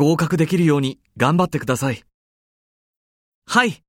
合格できるように頑張ってください。はい。